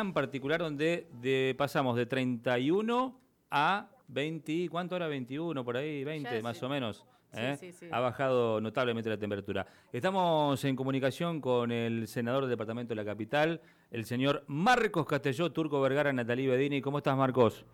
en particular donde de, pasamos de 31 a 20, ¿cuánto era? 21 por ahí, 20 más o menos. ¿eh? Ha bajado notablemente la temperatura. Estamos en comunicación con el senador del departamento de la capital, el señor Marcos Castelló, Turco Vergara, Natalí Bedini. ¿Cómo estás, Marcos?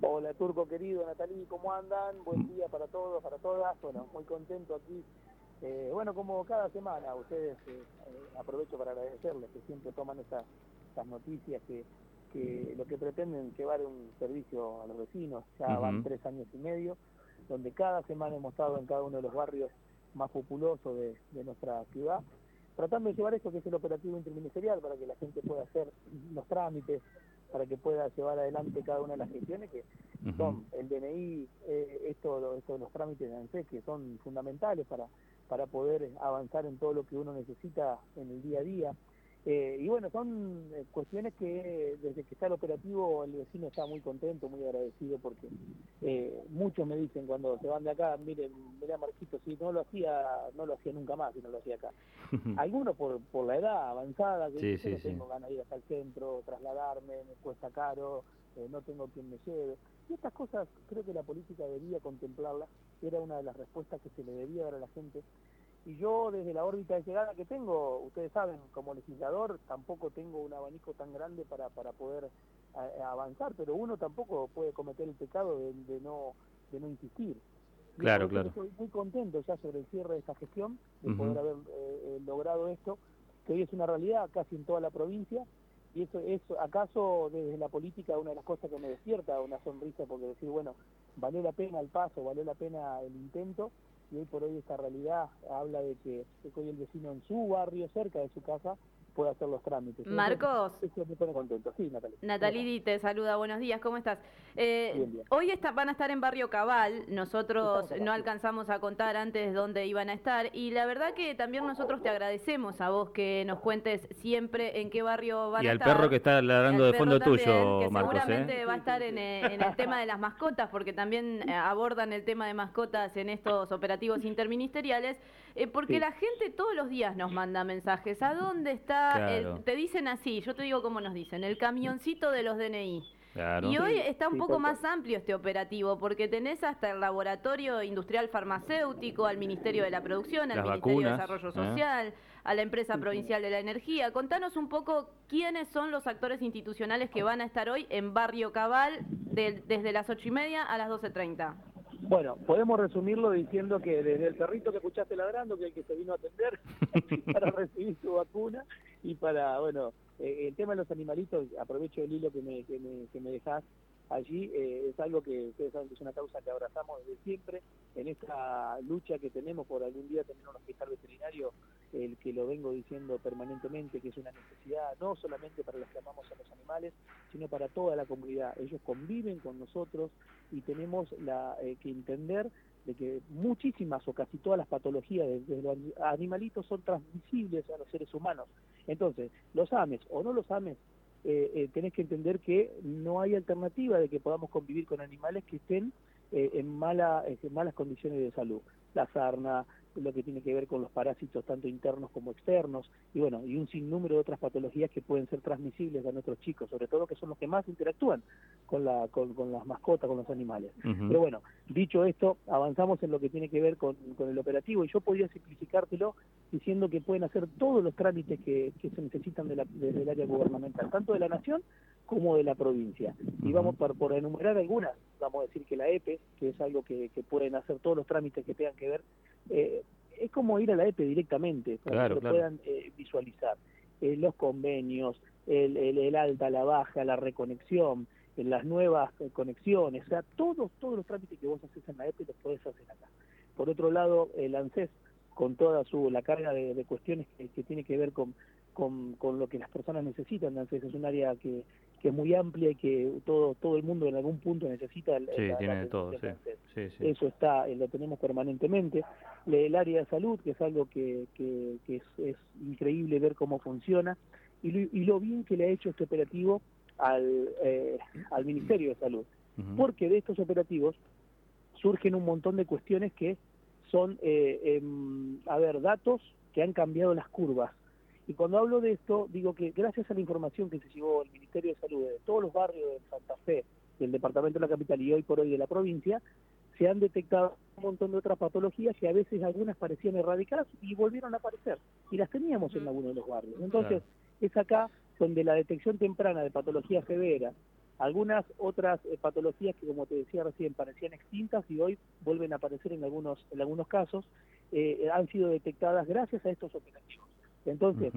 Hola, Turco querido, Natalí, ¿cómo andan? Buen mm. día para todos, para todas. Bueno, muy contento aquí. Eh, bueno, como cada semana, ustedes eh, aprovecho para agradecerles que siempre toman estas noticias que que lo que pretenden llevar un servicio a los vecinos, ya van tres años y medio, donde cada semana hemos estado en cada uno de los barrios más populosos de, nuestra ciudad, tratando de llevar esto que es el operativo interministerial para que la gente pueda hacer los trámites, para que pueda llevar adelante cada una de las gestiones que son el DNI, eh, esto, esto los trámites de ANSES que son fundamentales para, para poder avanzar en todo lo que uno necesita en el día a día. Eh, y bueno, son eh, cuestiones que desde que está el operativo el vecino está muy contento, muy agradecido porque eh, muchos me dicen cuando se van de acá, miren, mira Marquito, si no lo hacía, no lo hacía nunca más, si no lo hacía acá. Algunos por, por la edad avanzada, que sí, no tengo ganas de ir hasta el centro, trasladarme, me cuesta caro, no tengo quien me lleve. Y estas cosas creo que la política debería contemplarlas, era una de las respuestas que se le debía dar a la gente y yo desde la órbita de llegada que tengo, ustedes saben, como legislador tampoco tengo un abanico tan grande para, para poder eh, avanzar, pero uno tampoco puede cometer el pecado de, no, de no insistir. Claro, claro. Estoy muy contento ya sobre el cierre de esta gestión, de poder haber eh, eh, logrado esto, que hoy es una realidad casi en toda la provincia, y eso es acaso desde la política una de las cosas que me despierta una sonrisa, porque decir, bueno, valió la pena el paso, valió la pena el intento, y hoy por hoy esta realidad habla de que, hoy el vecino en su barrio, cerca de su casa, puede hacer los trámites. Marcos. Eso, me pone contento. Sí, Natalie. Natalie te saluda, buenos días, ¿cómo estás? Eh, hoy está, van a estar en Barrio Cabal, nosotros no alcanzamos a contar antes dónde iban a estar y la verdad que también nosotros te agradecemos a vos que nos cuentes siempre en qué barrio van a estar. Y al perro que está ladrando de fondo tuyo, que Marcos. ¿eh? Seguramente va a estar en, eh, en, el tema de las mascotas porque también abordan el tema de mascotas en estos operativos interministeriales porque la gente todos los días nos manda mensajes. ¿A dónde está? te dicen así, yo te digo cómo nos dicen, el camioncito de los DNI. Y hoy está un poco más amplio este operativo, porque tenés hasta el Laboratorio Industrial Farmacéutico, al Ministerio de la Producción, al Ministerio de Desarrollo ¿eh? Social, a la Empresa Provincial de la Energía. Contanos un poco quiénes son los actores institucionales que van a estar hoy en Barrio Cabal desde las ocho y media a las 12.30. Bueno, podemos resumirlo diciendo que desde el perrito que escuchaste ladrando, que el que se vino a atender para recibir su vacuna, y para, bueno, eh, el tema de los animalitos, aprovecho el hilo que me, que me, que dejás, allí eh, es algo que ustedes saben que es una causa que abrazamos desde siempre, en esta lucha que tenemos por algún día tener un hospital veterinario, el que lo vengo diciendo permanentemente, que es una necesidad no solamente para los que amamos a los animales, sino para toda la comunidad. Ellos conviven con nosotros y tenemos la, eh, que entender de que muchísimas o casi todas las patologías de, los animalitos son transmisibles a los seres humanos. Entonces, los ames o no los ames, eh, eh, tenés que entender que no hay alternativa de que podamos convivir con animales que estén eh, en, mala, en malas condiciones de salud. La sarna, lo que tiene que ver con los parásitos tanto internos como externos, y bueno, y un sinnúmero de otras patologías que pueden ser transmisibles a nuestros chicos, sobre todo que son los que más interactúan con, la, con, las mascotas, con los animales. Pero bueno, dicho esto, avanzamos en lo que tiene que ver con, el operativo, y yo podría simplificártelo diciendo que pueden hacer todos los trámites que, se necesitan de desde el área gubernamental, tanto de la nación como de la provincia. Y vamos por, por enumerar algunas, vamos a decir que la EPE, que es algo que, que pueden hacer todos los trámites que tengan que ver eh, es como ir a la EPE directamente, para que lo puedan eh, visualizar. Eh, los convenios, el, el, alta, la baja, la reconexión, las nuevas conexiones, o sea, todos, todos los trámites que vos haces en la EPE los podés hacer acá. Por otro lado, el ANSES, con toda su la carga de, cuestiones que, tiene que ver con, con, con, lo que las personas necesitan, ANSES es un área que, que es muy amplia y que todo todo el mundo en algún punto necesita sí, tiene todo, sí. eso está eh, lo tenemos permanentemente. El área de salud que es algo que, que, es, es, increíble ver cómo funciona. Y lo, y lo, bien que le ha hecho este operativo al, eh, al Ministerio de Salud. Porque de estos operativos surgen un montón de cuestiones que son eh, em, a ver datos que han cambiado las curvas Y cuando hablo de esto, digo que gracias a la información que se llevó el Ministerio de Salud de todos los barrios de Santa Fe, del departamento de la capital y hoy por hoy de la provincia, se han detectado un montón de otras patologías que a veces algunas parecían erradicadas y volvieron a aparecer. Y las teníamos en algunos de los barrios. Entonces, es acá donde la detección temprana de patologías severas, algunas otras eh, patologías que, como te decía recién, parecían extintas y hoy vuelven a aparecer en algunos, en algunos casos, eh, han sido detectadas gracias a estos operativos. Entonces,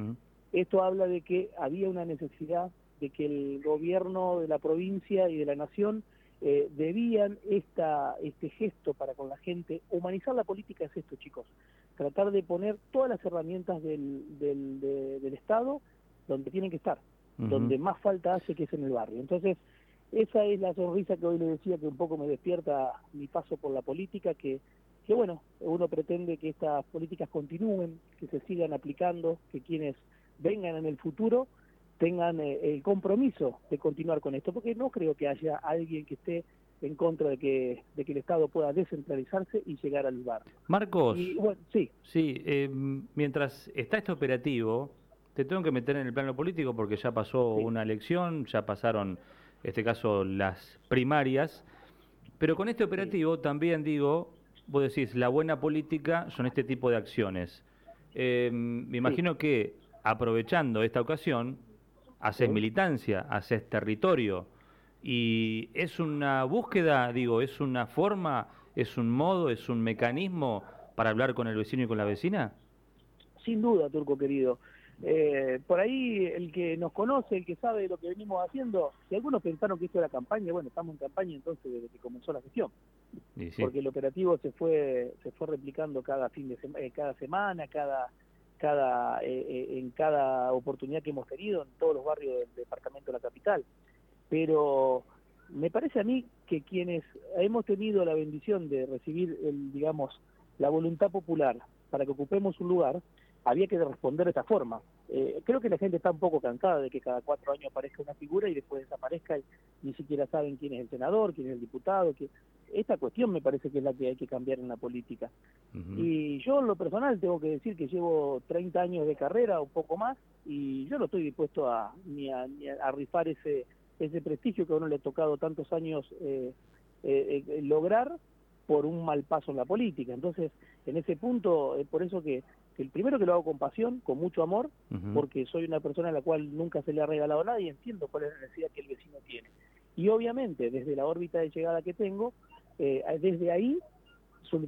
esto habla de que había una necesidad de que el gobierno de la provincia y de la nación eh, debían esta, este gesto para con la gente. Humanizar la política es esto, chicos. Tratar de poner todas las herramientas del, del, del Estado donde tienen que estar, donde más falta hace que es en el barrio. Entonces, esa es la sonrisa que hoy le decía que un poco me despierta mi paso por la política, que que bueno, uno pretende que estas políticas continúen, que se sigan aplicando, que quienes vengan en el futuro tengan eh, el compromiso de continuar con esto, porque no creo que haya alguien que esté en contra de que, de que el Estado pueda descentralizarse y llegar al barrio. Marcos, sí. Sí, eh, mientras está este operativo, te tengo que meter en el plano político porque ya pasó una elección, ya pasaron, en este caso, las primarias, pero con este operativo también digo, vos decís, la buena política son este tipo de acciones. Eh, me imagino que aprovechando esta ocasión, haces militancia, haces territorio, y es una búsqueda, digo, es una forma, es un modo, es un mecanismo para hablar con el vecino y con la vecina. Sin duda, Turco querido. Eh, por ahí el que nos conoce, el que sabe lo que venimos haciendo, si algunos pensaron que esto era campaña, bueno, estamos en campaña entonces desde que comenzó la gestión, porque el operativo se fue se fue replicando cada fin de semana, eh, cada semana, cada cada eh, en cada oportunidad que hemos tenido en todos los barrios del departamento de la capital, pero me parece a mí que quienes hemos tenido la bendición de recibir el digamos la voluntad popular para que ocupemos un lugar había que responder de esta forma. Eh, creo que la gente está un poco cansada de que cada cuatro años aparezca una figura y después desaparezca y ni siquiera saben quién es el senador, quién es el diputado. Que... Esta cuestión me parece que es la que hay que cambiar en la política. Y yo en lo personal tengo que decir que llevo 30 años de carrera, un poco más, y yo no estoy dispuesto a, ni, a, rifar ese, ese prestigio que a uno le ha tocado tantos años eh, eh, lograr por un mal paso en la política. Entonces, en ese punto, es por eso que el primero que lo hago con pasión, con mucho amor, porque soy una persona a la cual nunca se le ha regalado nada y entiendo cuál es la necesidad que el vecino tiene. Y obviamente, desde la órbita de llegada que tengo, eh, desde ahí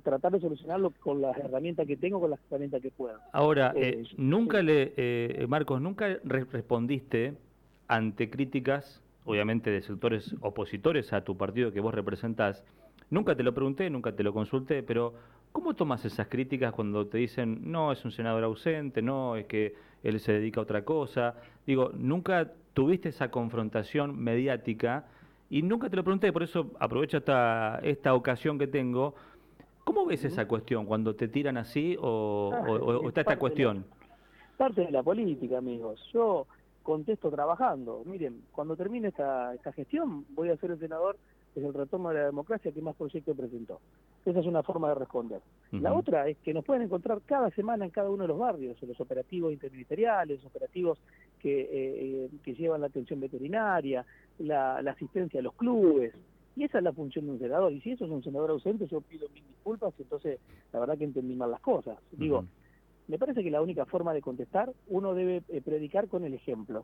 tratar de solucionarlo con las herramientas que tengo, con las herramientas que puedo. Ahora, eh, eh, nunca le, Marcos, nunca respondiste ante críticas, obviamente de sectores opositores a tu partido que vos representás. Nunca te lo pregunté, nunca te lo consulté, pero ¿Cómo tomas esas críticas cuando te dicen, no, es un senador ausente, no, es que él se dedica a otra cosa? Digo, nunca tuviste esa confrontación mediática y nunca te lo pregunté, por eso aprovecho esta, esta ocasión que tengo. ¿Cómo ves esa cuestión cuando te tiran así o, ah, está esta cuestión? parte de la política, amigos. Yo contesto trabajando. Miren, cuando termine esta, esta gestión voy a ser el senador es el retorno de la democracia que más proyectos presentó. Esa es una forma de responder. La otra es que nos pueden encontrar cada semana en cada uno de los barrios, en los operativos interministeriales, operativos que, eh, eh, que llevan la atención veterinaria, la, asistencia a los clubes, y esa es la función de un senador. Y si eso es un senador ausente, yo pido mil disculpas, entonces la verdad que entendí mal las cosas. Digo, me parece que la única forma de contestar, uno debe eh, predicar con el ejemplo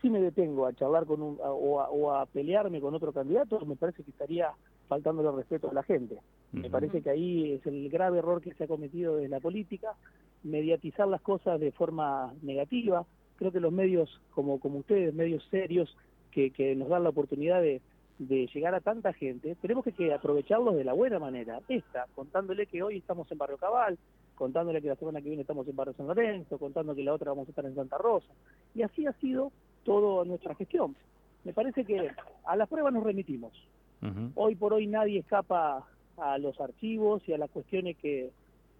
si me detengo a charlar con un, o, a, pelearme con otro candidato, me parece que estaría faltando el respeto a la gente. Me parece que ahí es el grave error que se ha cometido desde la política, mediatizar las cosas de forma negativa. Creo que los medios, como, como ustedes, medios serios, que, que nos dan la oportunidad de, de llegar a tanta gente, tenemos que, que, aprovecharlos de la buena manera. Esta, contándole que hoy estamos en Barrio Cabal, contándole que la semana que viene estamos en Barrio San Lorenzo, contando que la otra vamos a estar en Santa Rosa. Y así ha sido toda nuestra gestión. Me parece que a las pruebas nos remitimos. Hoy por hoy nadie escapa a los archivos y a las cuestiones que,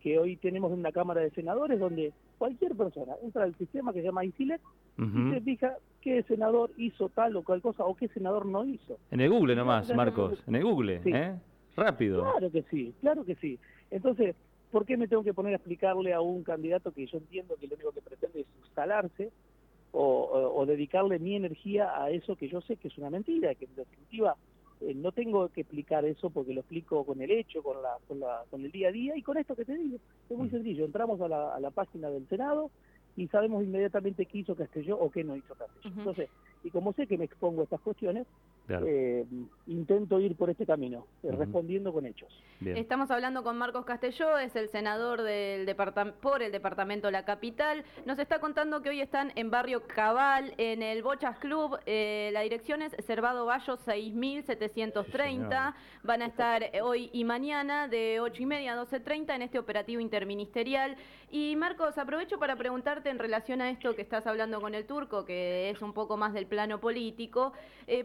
que hoy tenemos en una Cámara de Senadores donde cualquier persona entra al sistema que se llama ICILEC y se fija qué senador hizo tal o cual cosa o qué senador no hizo. En el Google nomás, Marcos, en el Google, ¿eh? Rápido. Claro que sí, claro que sí. Entonces, ¿por qué me tengo que poner a explicarle a un candidato que yo entiendo que lo único que pretende es instalarse o, dedicarle mi energía a eso que yo sé que es una mentira, que en definitiva eh, no tengo que explicar eso porque lo explico con el hecho, con, la, con, la, con el día a día y con esto que te digo. Es muy mm. sencillo, entramos a la, a la página del Senado y sabemos inmediatamente qué hizo Castelló o qué no hizo Castelló. Entonces, y como sé que me expongo a estas cuestiones, eh, intento ir por este camino, eh, respondiendo con hechos. Estamos hablando con Marcos Castelló, es el senador del por el departamento La Capital. Nos está contando que hoy están en Barrio Cabal, en el Bochas Club. Eh, la dirección es Cervado Bayo 6730. Van a estar hoy y mañana de 8 y media a 12.30 en este operativo interministerial. Y Marcos, aprovecho para preguntarte en relación a esto que estás hablando con el turco, que es un poco más del plano político,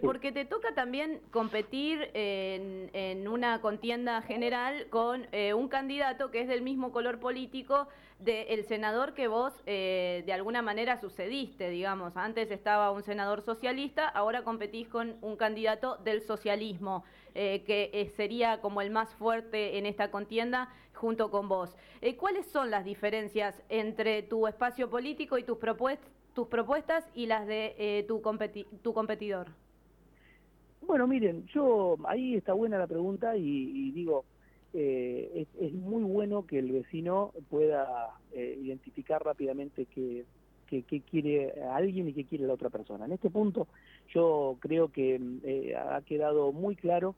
porque te toca también competir en, una contienda general con eh, un candidato que es del mismo color político del senador que vos eh, de alguna manera sucediste, digamos. Antes estaba un senador socialista, ahora competís con un candidato del socialismo, eh, que sería como el más fuerte en esta contienda junto con vos. ¿Cuáles son las diferencias entre tu espacio político y tus propuestas? tus propuestas y las de tu, tu competidor. Bueno, miren, yo ahí está buena la pregunta y, digo, eh, es, muy bueno que el vecino pueda eh, identificar rápidamente qué, quiere alguien y qué quiere la otra persona. En este punto yo creo que eh, ha quedado muy claro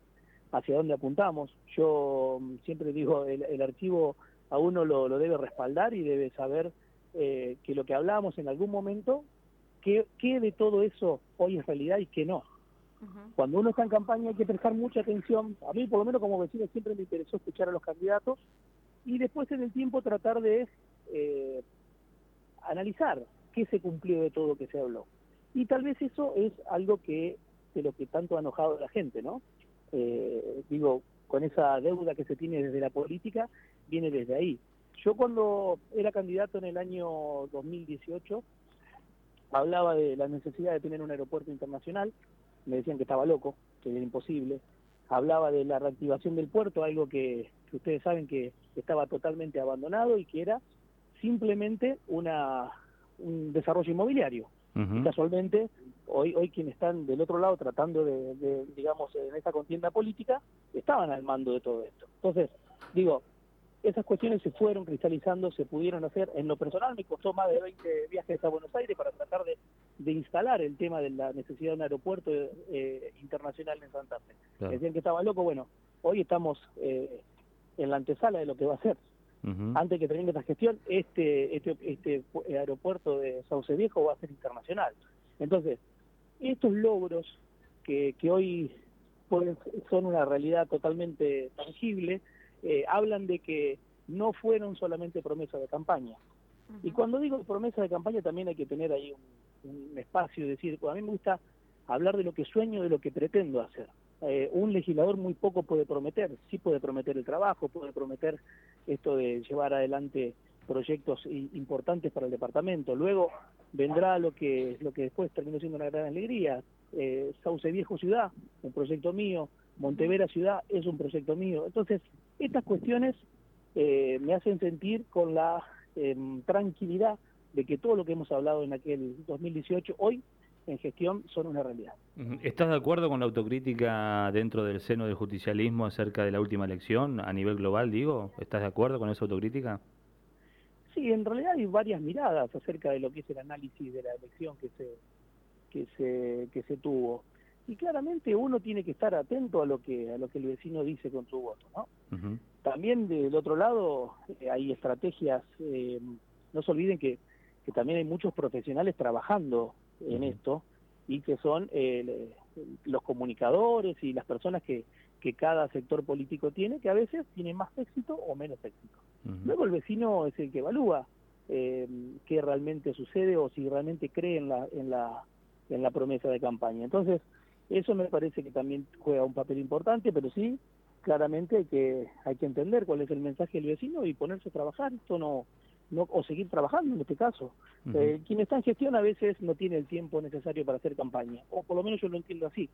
hacia dónde apuntamos. Yo mm, siempre digo, el, archivo a uno lo, debe respaldar y debe saber que lo que hablábamos en algún momento, qué de todo eso hoy es realidad y qué no. Cuando uno está en campaña hay que prestar mucha atención. A mí, por lo menos como vecino, siempre me interesó escuchar a los candidatos y después en el tiempo tratar de eh, analizar qué se cumplió de todo lo que se habló. Y tal vez eso es algo que de lo que tanto ha enojado a la gente, ¿no? Eh, digo, con esa deuda que se tiene desde la política, viene desde ahí. Yo cuando era candidato en el año 2018, hablaba de la necesidad de tener un aeropuerto internacional, me decían que estaba loco, que era imposible. Hablaba de la reactivación del puerto, algo que, ustedes saben que estaba totalmente abandonado y que era simplemente una, un desarrollo inmobiliario. Y casualmente, hoy, hoy quienes están del otro lado tratando de, digamos, en esta contienda política, estaban al mando de todo esto. Entonces, digo, esas cuestiones se fueron cristalizando, se pudieron hacer. En lo personal me costó más de 20 viajes a Buenos Aires para tratar de, instalar el tema de la necesidad de un aeropuerto eh, internacional en Santa Fe. Decían que estaba loco, bueno, hoy estamos eh, en la antesala de lo que va a ser. Antes que termine esta gestión, este, este, este aeropuerto de Sauce Viejo va a ser internacional. Entonces, estos logros que, que hoy son una realidad totalmente tangible, eh, hablan de que no fueron solamente promesas de campaña. Y cuando digo promesa de campaña también hay que tener ahí un, espacio, decir, a mí me gusta hablar de lo que sueño, de lo que pretendo hacer. Eh, un legislador muy poco puede prometer, sí puede prometer el trabajo, puede prometer esto de llevar adelante proyectos importantes para el departamento. Luego vendrá lo que lo que después terminó siendo una gran alegría, eh, Sauce Viejo Ciudad, un proyecto mío, Montevera Ciudad es un proyecto mío. Entonces, estas cuestiones eh, me hacen sentir con la em, tranquilidad de que todo lo que hemos hablado en aquel 2018 hoy en gestión son una realidad. ¿Estás de acuerdo con la autocrítica dentro del seno del justicialismo acerca de la última elección a nivel global, digo? ¿Estás de acuerdo con esa autocrítica? Sí, en realidad hay varias miradas acerca de lo que es el análisis de la elección que se que se que se tuvo y claramente uno tiene que estar atento a lo que a lo que el vecino dice con su voto no también del otro lado eh, hay estrategias eh, no se olviden que, que también hay muchos profesionales trabajando en esto y que son eh, los comunicadores y las personas que, que cada sector político tiene que a veces tienen más éxito o menos éxito. Luego el vecino es el que evalúa qué realmente sucede o si realmente cree en la en la en la promesa de campaña. Entonces eso me parece que también juega un papel importante, pero sí, claramente hay que, hay que entender cuál es el mensaje del vecino y ponerse a trabajar, esto no, no o seguir trabajando en este caso. Eh, quien está en gestión a veces no tiene el tiempo necesario para hacer campaña, o por lo menos yo lo entiendo así.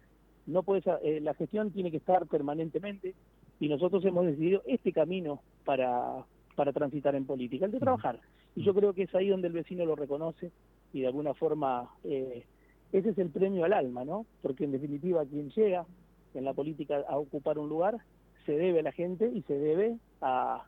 No puedes, eh, la gestión tiene que estar permanentemente y nosotros hemos decidido este camino para, para transitar en política, el de trabajar. Y yo creo que es ahí donde el vecino lo reconoce y de alguna forma eh, ese es el premio al alma, ¿no? Porque en definitiva quien llega en la política a ocupar un lugar se debe a la gente y se debe a,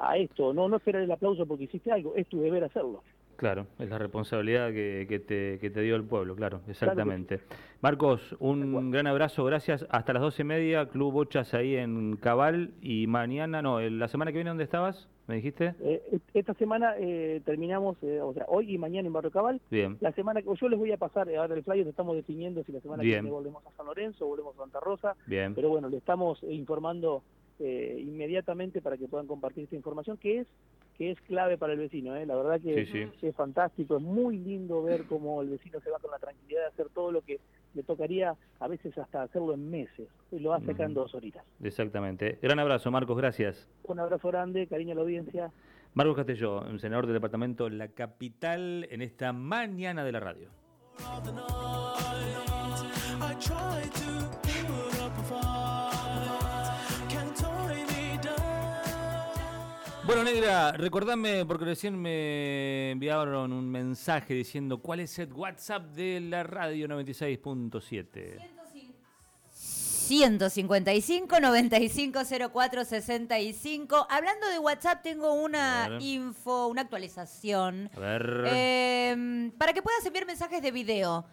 a esto, no no esperar el aplauso porque hiciste algo, es tu deber hacerlo. Claro, es la responsabilidad que, que, te, que te dio el pueblo, claro, exactamente. Marcos, un gran abrazo, gracias. Hasta las doce y media, Club Bochas ahí en Cabal. Y mañana, no, la semana que viene, ¿dónde estabas? ¿Me dijiste? Eh, esta semana eh, terminamos, eh, o sea, hoy y mañana en Barrio Cabal. Bien. La semana que yo les voy a pasar, ahora el flyer estamos definiendo si la semana que viene volvemos a San Lorenzo, volvemos a Santa Rosa. Bien. Pero bueno, le estamos informando inmediatamente para que puedan compartir esta información, que es que es clave para el vecino. ¿eh? La verdad que es fantástico, es muy lindo ver cómo el vecino se va con la tranquilidad de hacer todo lo que le tocaría a veces hasta hacerlo en meses, y lo hace acá en dos horitas. Exactamente. Gran abrazo, Marcos, gracias. Un abrazo grande, cariño a la audiencia. Marcos Castelló, senador del departamento La Capital, en esta mañana de la radio. Bueno, Negra, recordame, porque recién me enviaron un mensaje diciendo cuál es el WhatsApp de la radio 96.7. 155 9504 65. Hablando de WhatsApp, tengo una info, una actualización. A ver. Em, para que puedas enviar mensajes de video.